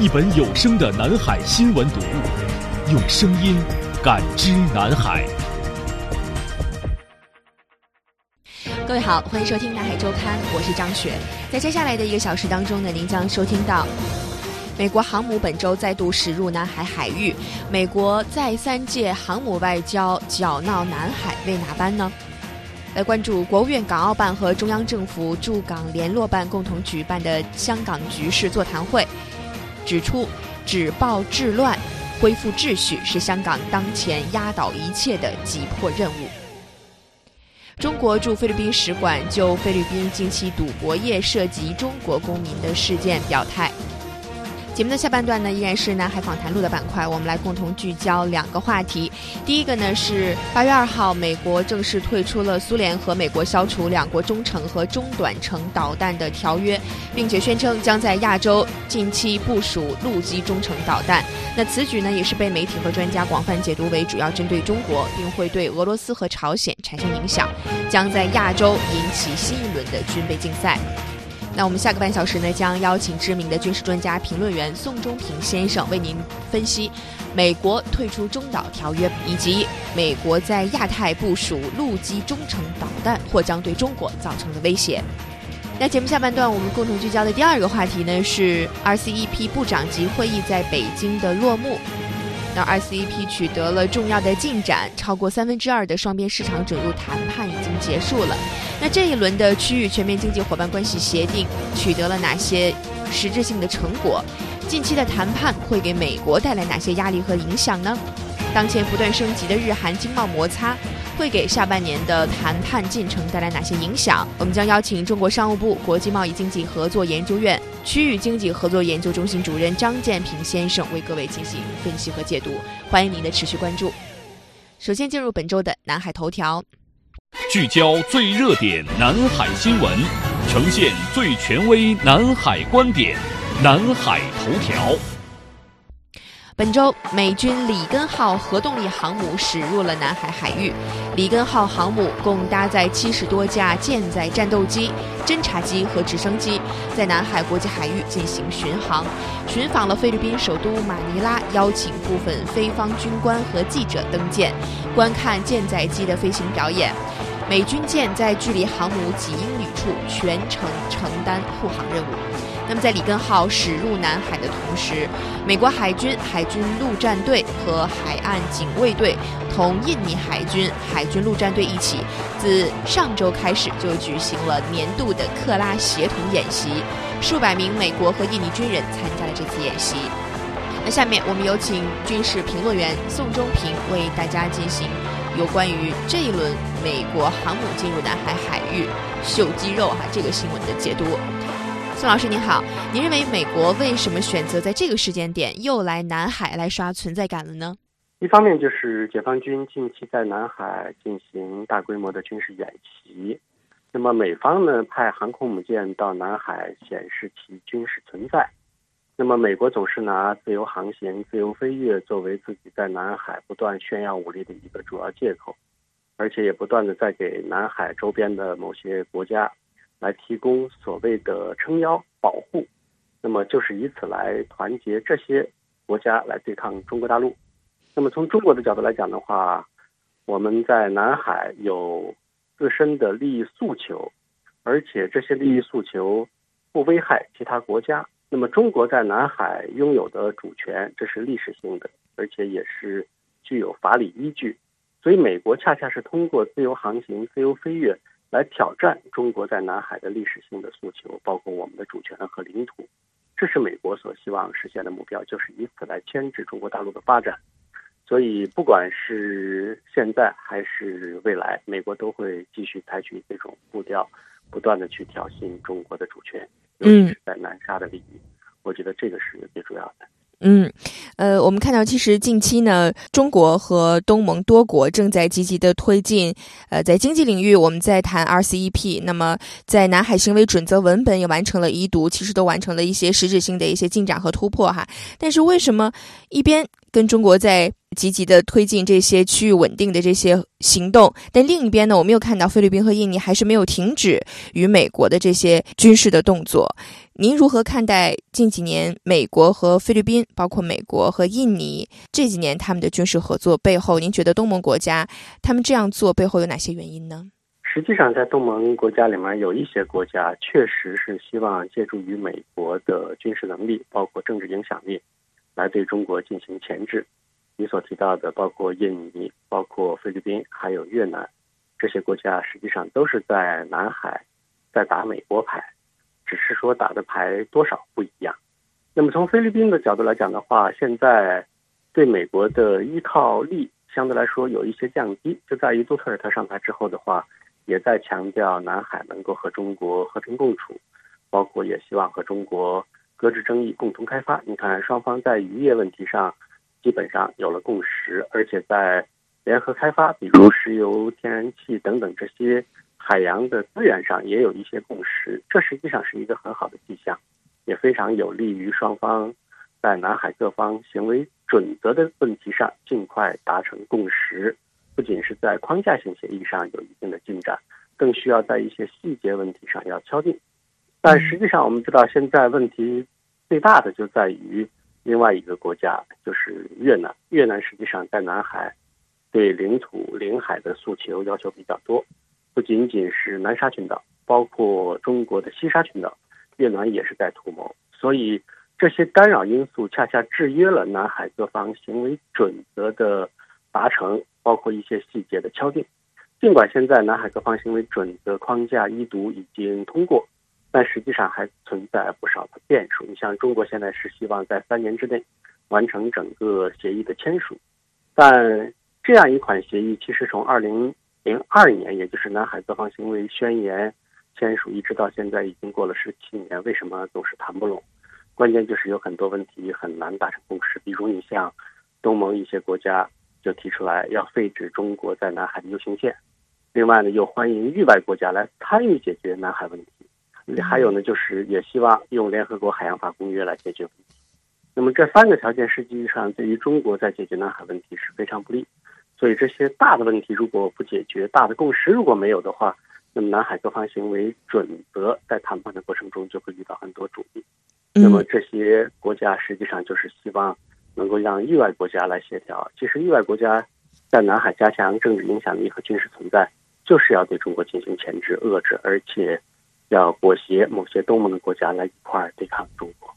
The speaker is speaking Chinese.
一本有声的南海新闻读物，用声音感知南海。各位好，欢迎收听南海周刊，我是张雪。在接下来的一个小时当中呢，您将收听到美国航母本周再度驶入南海海域，美国再三借航母外交搅闹南海，为哪般呢？来关注国务院港澳办和中央政府驻港联络办共同举办的香港局势座谈会。指出，止暴制乱、恢复秩序是香港当前压倒一切的急迫任务。中国驻菲律宾使馆就菲律宾近期赌博业涉及中国公民的事件表态。节目的下半段呢，依然是南海访谈录的板块，我们来共同聚焦两个话题。第一个呢是八月二号，美国正式退出了苏联和美国消除两国中程和中短程导弹的条约，并且宣称将在亚洲近期部署陆基中程导弹。那此举呢，也是被媒体和专家广泛解读为主要针对中国，并会对俄罗斯和朝鲜产生影响，将在亚洲引起新一轮的军备竞赛。那我们下个半小时呢，将邀请知名的军事专家、评论员宋忠平先生为您分析美国退出中导条约，以及美国在亚太部署陆基中程导弹或将对中国造成的威胁。那节目下半段我们共同聚焦的第二个话题呢，是 RCEP 部长级会议在北京的落幕。那 RCEP 取得了重要的进展，超过三分之二的双边市场准入谈判已经结束了。那这一轮的区域全面经济伙伴关系协定取得了哪些实质性的成果？近期的谈判会给美国带来哪些压力和影响呢？当前不断升级的日韩经贸摩擦。会给下半年的谈判进程带来哪些影响？我们将邀请中国商务部国际贸易经济合作研究院区域经济合作研究中心主任张建平先生为各位进行分析和解读。欢迎您的持续关注。首先进入本周的南海头条，聚焦最热点南海新闻，呈现最权威南海观点，南海头条。本周，美军里根号核动力航母驶入了南海海域。里根号航母共搭载七十多架舰载战斗机、侦察机和直升机，在南海国际海域进行巡航，巡访了菲律宾首都马尼拉，邀请部分菲方军官和记者登舰，观看舰载机的飞行表演。美军舰在距离航母几英里处全程承担护航任务。那么，在里根号驶入南海的同时，美国海军海军陆战队和海岸警卫队同印尼海军海军陆战队一起，自上周开始就举行了年度的克拉协同演习，数百名美国和印尼军人参加了这次演习。那下面我们有请军事评论员宋忠平为大家进行有关于这一轮美国航母进入南海海域秀肌肉哈这个新闻的解读。宋老师您好，您认为美国为什么选择在这个时间点又来南海来刷存在感了呢？一方面就是解放军近期在南海进行大规模的军事演习，那么美方呢派航空母舰到南海显示其军事存在，那么美国总是拿自由航行、自由飞跃作为自己在南海不断炫耀武力的一个主要借口，而且也不断的在给南海周边的某些国家。来提供所谓的撑腰保护，那么就是以此来团结这些国家来对抗中国大陆。那么从中国的角度来讲的话，我们在南海有自身的利益诉求，而且这些利益诉求不危害其他国家。那么中国在南海拥有的主权，这是历史性的，而且也是具有法理依据。所以，美国恰恰是通过自由航行、自由飞跃来挑战中国在南海的历史性的诉求，包括我们的主权和领土。这是美国所希望实现的目标，就是以此来牵制中国大陆的发展。所以，不管是现在还是未来，美国都会继续采取这种步调，不断的去挑衅中国的主权，尤其是在南沙的利益。我觉得这个是最主要的。嗯，呃，我们看到，其实近期呢，中国和东盟多国正在积极的推进，呃，在经济领域，我们在谈 RCEP，那么在南海行为准则文本也完成了一读，其实都完成了一些实质性的一些进展和突破哈。但是为什么一边跟中国在积极的推进这些区域稳定的这些行动，但另一边呢，我们又看到菲律宾和印尼还是没有停止与美国的这些军事的动作。您如何看待近几年美国和菲律宾，包括美国和印尼这几年他们的军事合作背后，您觉得东盟国家他们这样做背后有哪些原因呢？实际上，在东盟国家里面，有一些国家确实是希望借助于美国的军事能力，包括政治影响力，来对中国进行钳制。你所提到的，包括印尼、包括菲律宾，还有越南，这些国家实际上都是在南海在打美国牌。只是说打的牌多少不一样。那么从菲律宾的角度来讲的话，现在对美国的依靠力相对来说有一些降低，就在于杜特尔特上台之后的话，也在强调南海能够和中国和平共处，包括也希望和中国搁置争议，共同开发。你看，双方在渔业问题上基本上有了共识，而且在联合开发，比如石油、天然气等等这些。海洋的资源上也有一些共识，这实际上是一个很好的迹象，也非常有利于双方在南海各方行为准则的问题上尽快达成共识。不仅是在框架性协议上有一定的进展，更需要在一些细节问题上要敲定。但实际上，我们知道现在问题最大的就在于另外一个国家，就是越南。越南实际上在南海对领土、领海的诉求要求比较多。不仅仅是南沙群岛，包括中国的西沙群岛，越南也是在图谋。所以这些干扰因素恰恰制约了南海各方行为准则的达成，包括一些细节的敲定。尽管现在南海各方行为准则框架一读已经通过，但实际上还存在不少的变数。你像中国现在是希望在三年之内完成整个协议的签署，但这样一款协议其实从二零。零二年，也就是南海各方行为宣言签署，一直到现在已经过了十七年，为什么总是谈不拢？关键就是有很多问题很难达成共识。比如，你像东盟一些国家就提出来要废止中国在南海的优先线，另外呢，又欢迎域外国家来参与解决南海问题，还有呢，就是也希望用联合国海洋法公约来解决问题。那么这三个条件实际上对于中国在解决南海问题是非常不利。所以这些大的问题如果不解决，大的共识如果没有的话，那么南海各方行为准则在谈判的过程中就会遇到很多阻力。那么这些国家实际上就是希望能够让域外国家来协调。其实域外国家在南海加强政治影响力和军事存在，就是要对中国进行钳制、遏制，而且要裹挟某些东盟的国家来一块儿对抗中国。